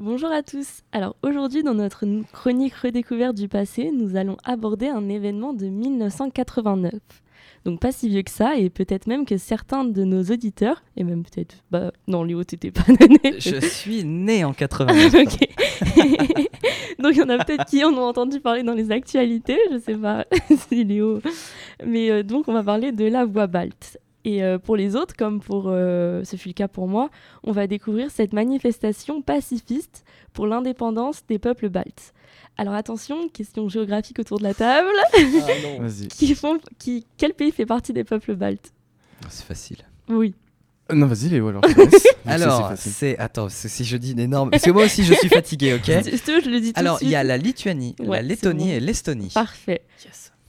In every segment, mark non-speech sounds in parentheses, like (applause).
Bonjour à tous. Alors aujourd'hui dans notre chronique redécouverte du passé, nous allons aborder un événement de 1989. Donc pas si vieux que ça et peut-être même que certains de nos auditeurs, et même peut-être, bah non Léo t'étais pas (laughs) né. Je suis né en 89. (laughs) ok. (laughs) Donc il y en a peut-être qui en ont entendu parler dans les actualités, je sais pas si Léo. Mais euh, donc on va parler de la voix balte. Et euh, pour les autres, comme pour euh, ce fut le cas pour moi, on va découvrir cette manifestation pacifiste pour l'indépendance des peuples baltes. Alors attention, question géographique autour de la table. Ah (laughs) qui font, qui, quel pays fait partie des peuples baltes? C'est facile. Oui. Euh, Non, vas-y, Léo, alors. (laughs) Alors, c'est. Attends, c'est- si je dis une énorme. Parce que moi aussi, je suis fatigué, ok (laughs) veux, je le dis tout Alors, il y a la Lituanie, Ouais, la Lettonie bon. et l'Estonie. Parfait.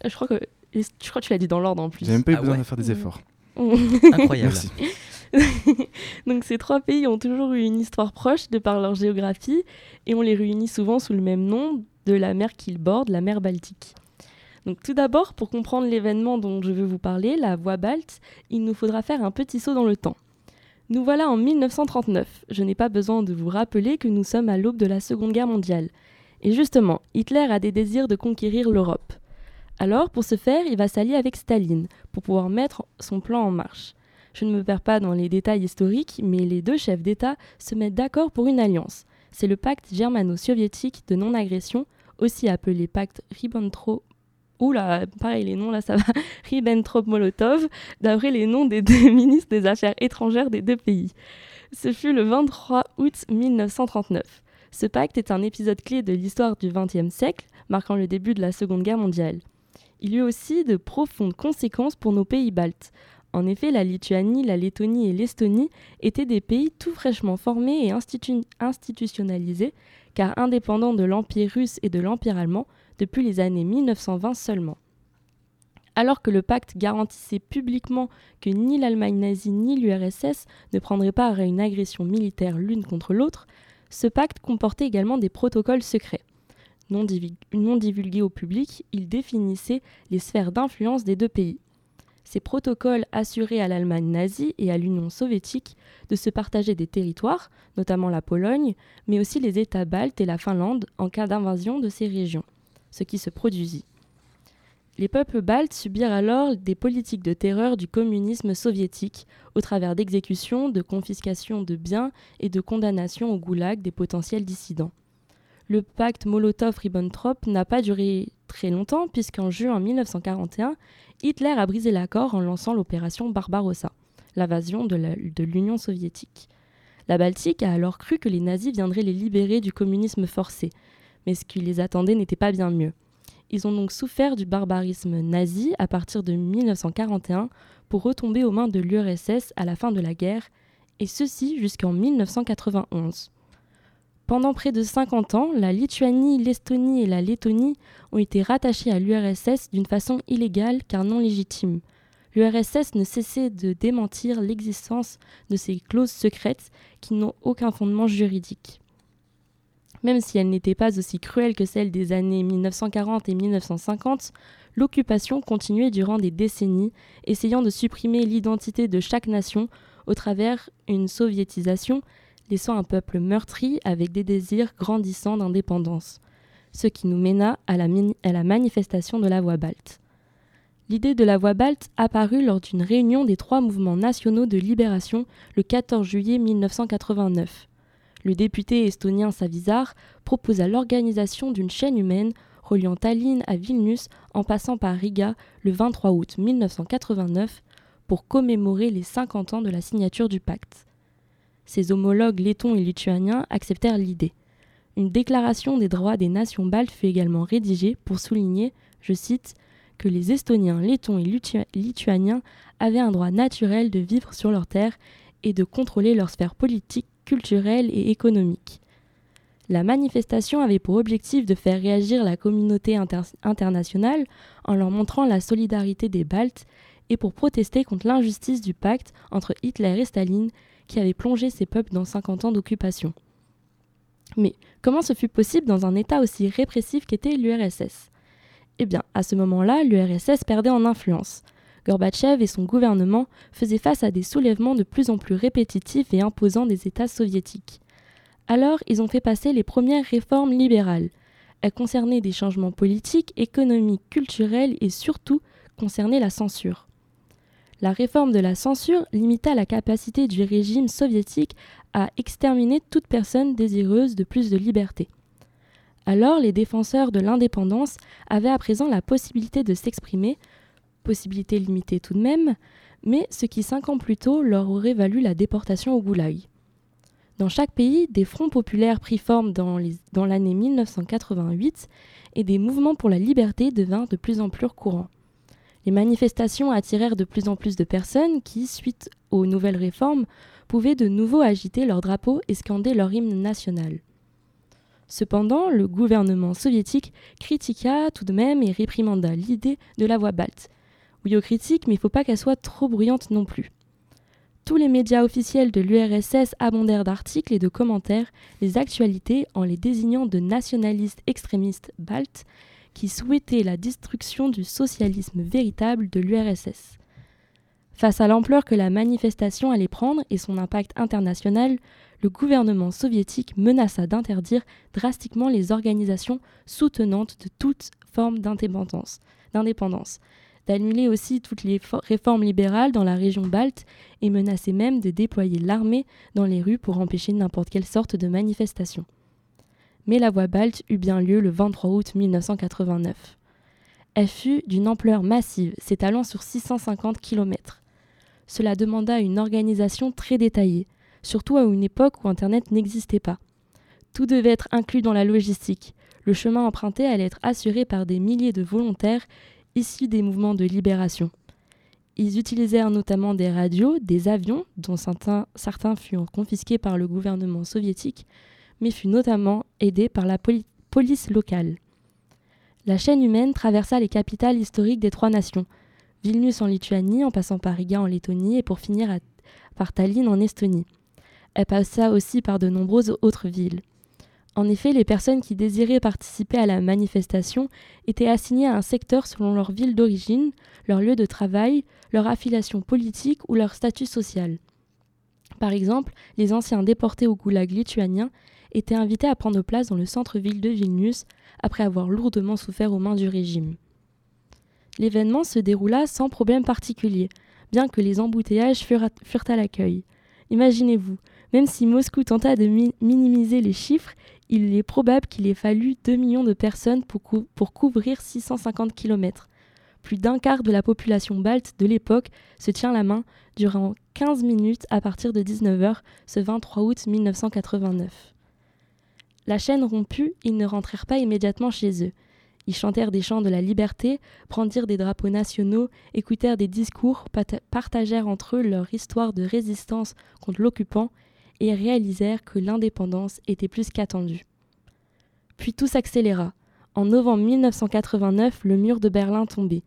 Je crois que je crois que tu l'as dit dans l'ordre en plus. J'ai même pas eu Ah besoin ouais. de faire des efforts. (laughs) Incroyable. (laughs) Donc ces trois pays ont toujours eu une histoire proche de par leur géographie et on les réunit souvent sous le même nom de la mer qu'ils bordent, la mer Baltique. Donc tout d'abord, pour comprendre l'événement dont je veux vous parler, la voie balte, il nous faudra faire un petit saut dans le temps. Nous voilà en 1939. Je n'ai pas besoin de vous rappeler que nous sommes à l'aube de la Seconde Guerre mondiale. Et justement, Hitler a des désirs de conquérir l'Europe. Alors, pour ce faire, il va s'allier avec Staline pour pouvoir mettre son plan en marche. Je ne me perds pas dans les détails historiques, mais les deux chefs d'État se mettent d'accord pour une alliance. C'est le pacte germano-soviétique de non-agression, aussi appelé pacte Ribbentrop. Oula, pareil, les noms là, ça va. (laughs) Ribbentrop-Molotov, d'après les noms des deux (laughs) ministres des Affaires étrangères des deux pays. Ce fut le 23 août 1939. Ce pacte est un épisode clé de l'histoire du XXe siècle, marquant le début de la Seconde Guerre mondiale. Il eut aussi de profondes conséquences pour nos pays baltes. En effet, la Lituanie, la Lettonie et l'Estonie étaient des pays tout fraîchement formés et institu- institutionnalisés, car indépendants de l'Empire russe et de l'Empire allemand depuis les années 1920 seulement. Alors que le pacte garantissait publiquement que ni l'Allemagne nazie ni l'URSS ne prendraient part à une agression militaire l'une contre l'autre, ce pacte comportait également des protocoles secrets. Non, non divulgués au public, il définissait les sphères d'influence des deux pays. Ces protocoles assuraient à l'Allemagne nazie et à l'Union soviétique de se partager des territoires, notamment la Pologne, mais aussi les États baltes et la Finlande en cas d'invasion de ces régions, ce qui se produisit. Les peuples baltes subirent alors des politiques de terreur du communisme soviétique au travers d'exécutions, de confiscations de biens et de condamnations au goulag des potentiels dissidents. Le pacte Molotov-Ribbentrop n'a pas duré très longtemps puisqu'en juin 1941, Hitler a brisé l'accord en lançant l'opération Barbarossa, l'invasion de l'Union soviétique. La Baltique a alors cru que les nazis viendraient les libérer du communisme forcé, mais ce qui les attendait n'était pas bien mieux. Ils ont donc souffert du barbarisme nazi à partir de 1941 pour retomber aux mains de l'URSS à la fin de la guerre, et ceci jusqu'en 1991. Pendant près de 50 ans, la Lituanie, l'Estonie et la Lettonie ont été rattachées à l'URSS d'une façon illégale car non légitime. L'URSS ne cessait de démentir l'existence de ces clauses secrètes qui n'ont aucun fondement juridique. Même si elles n'étaient pas aussi cruelles que celles des années 1940 et 1950, l'occupation continuait durant des décennies, essayant de supprimer l'identité de chaque nation au travers une soviétisation, laissant un peuple meurtri avec des désirs grandissants d'indépendance, ce qui nous mena à la, manifestation de la voie balte. L'idée de la voie balte apparut lors d'une réunion des trois mouvements nationaux de libération le 14 juillet 1989. Le député estonien Savisaar proposa l'organisation d'une chaîne humaine reliant Tallinn à Vilnius en passant par Riga le 23 août 1989 pour commémorer les 50 ans de la signature du pacte. Ses homologues lettons et lituaniens acceptèrent l'idée. Une déclaration des droits des nations baltes fut également rédigée pour souligner, je cite, que les Estoniens, Lettons et Litu- Lituaniens avaient un droit naturel de vivre sur leur terre et de contrôler leur sphère politique, culturelle et économique. La manifestation avait pour objectif de faire réagir la communauté inter- internationale en leur montrant la solidarité des Baltes et pour protester contre l'injustice du pacte entre Hitler et Staline qui avait plongé ces peuples dans 50 ans d'occupation. Mais comment ce fut possible dans un État aussi répressif qu'était l'URSS Eh bien, à ce moment-là, l'URSS perdait en influence. Gorbatchev et son gouvernement faisaient face à des soulèvements de plus en plus répétitifs et imposants des États soviétiques. Alors, ils ont fait passer les premières réformes libérales. Elles concernaient des changements politiques, économiques, culturels et surtout concernaient la censure. La réforme de la censure limita la capacité du régime soviétique à exterminer toute personne désireuse de plus de liberté. Alors les défenseurs de l'indépendance avaient à présent la possibilité de s'exprimer, possibilité limitée tout de même, mais ce qui cinq ans plus tôt leur aurait valu la déportation au goulag. Dans chaque pays, des fronts populaires prit forme dans, l'année 1988 et des mouvements pour la liberté devinrent de plus en plus courants. Les manifestations attirèrent de plus en plus de personnes qui, suite aux nouvelles réformes, pouvaient de nouveau agiter leurs drapeaux et scander leur hymne national. Cependant, le gouvernement soviétique critiqua tout de même et réprimanda l'idée de la voie balte. Oui aux critiques, mais il ne faut pas qu'elle soit trop bruyante non plus. Tous les médias officiels de l'URSS abondèrent d'articles et de commentaires les actualités en les désignant de nationalistes extrémistes baltes qui souhaitaient la destruction du socialisme véritable de l'URSS. Face à l'ampleur que la manifestation allait prendre et son impact international, le gouvernement soviétique menaça d'interdire drastiquement les organisations soutenantes de toute forme d'indépendance, d'annuler aussi toutes les réformes libérales dans la région balte et menaçait même de déployer l'armée dans les rues pour empêcher n'importe quelle sorte de manifestation. Mais la voie balte eut bien lieu le 23 août 1989. Elle fut d'une ampleur massive, s'étalant sur 650 km. Cela demanda une organisation très détaillée, surtout à une époque où Internet n'existait pas. Tout devait être inclus dans la logistique. Le chemin emprunté allait être assuré par des milliers de volontaires issus des mouvements de libération. Ils utilisèrent notamment des radios, des avions, dont certains, certains furent confisqués par le gouvernement soviétique, mais furent notamment aidés par la police locale. La chaîne humaine traversa les capitales historiques des trois nations, Vilnius en Lituanie, en passant par Riga en Lettonie et pour finir par Tallinn en Estonie. Elle passa aussi par de nombreuses autres villes. En effet, les personnes qui désiraient participer à la manifestation étaient assignées à un secteur selon leur ville d'origine, leur lieu de travail, leur affiliation politique ou leur statut social. Par exemple, les anciens déportés au goulag lituanien étaient invités à prendre place dans le centre-ville de Vilnius après avoir lourdement souffert aux mains du régime. L'événement se déroula sans problème particulier, bien que les embouteillages furent à, l'accueil. Imaginez-vous, même si Moscou tenta de minimiser les chiffres, il est probable qu'il ait fallu 2 millions de personnes pour, pour couvrir 650 km. Plus d'un quart de la population balte de l'époque se tient la main durant 15 minutes à partir de 19h ce 23 août 1989. La chaîne rompue, ils ne rentrèrent pas immédiatement chez eux. Ils chantèrent des chants de la liberté, prendirent des drapeaux nationaux, écoutèrent des discours, partagèrent entre eux leur histoire de résistance contre l'occupant et réalisèrent que l'indépendance était plus qu'attendue. Puis tout s'accéléra. En novembre 1989, le mur de Berlin tombait.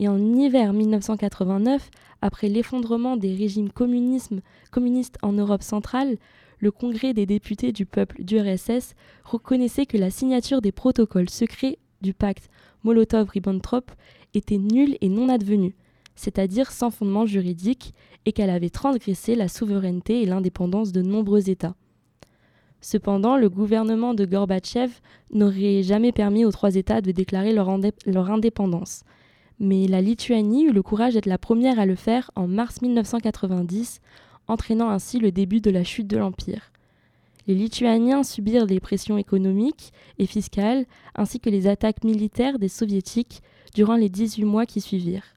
Et en hiver 1989, après l'effondrement des régimes communistes en Europe centrale, le Congrès des députés du peuple d'URSS reconnaissait que la signature des protocoles secrets du pacte Molotov-Ribbentrop était nulle et non advenue, c'est-à-dire sans fondement juridique, et qu'elle avait transgressé la souveraineté et l'indépendance de nombreux États. Cependant, le gouvernement de Gorbatchev n'aurait jamais permis aux trois États de déclarer leur, leur, indépendance. Mais la Lituanie eut le courage d'être la première à le faire en mars 1990, entraînant ainsi le début de la chute de l'Empire. Les Lituaniens subirent des pressions économiques et fiscales, ainsi que les attaques militaires des Soviétiques durant les 18 mois qui suivirent.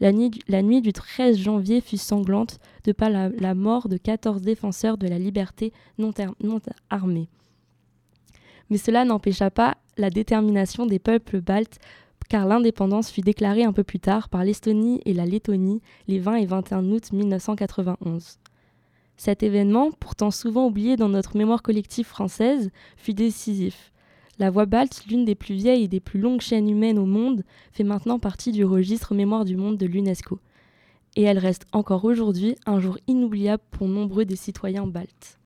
La nuit, du, 13 janvier fut sanglante de par la, mort de 14 défenseurs de la liberté non, non armés. Mais cela n'empêcha pas la détermination des peuples baltes car l'indépendance fut déclarée un peu plus tard par l'Estonie et la Lettonie les 20 et 21 août 1991. Cet événement, pourtant souvent oublié dans notre mémoire collective française, fut décisif. La voie balte, l'une des plus vieilles et des plus longues chaînes humaines au monde, fait maintenant partie du registre Mémoire du monde de l'UNESCO. Et elle reste encore aujourd'hui un jour inoubliable pour nombreux des citoyens baltes.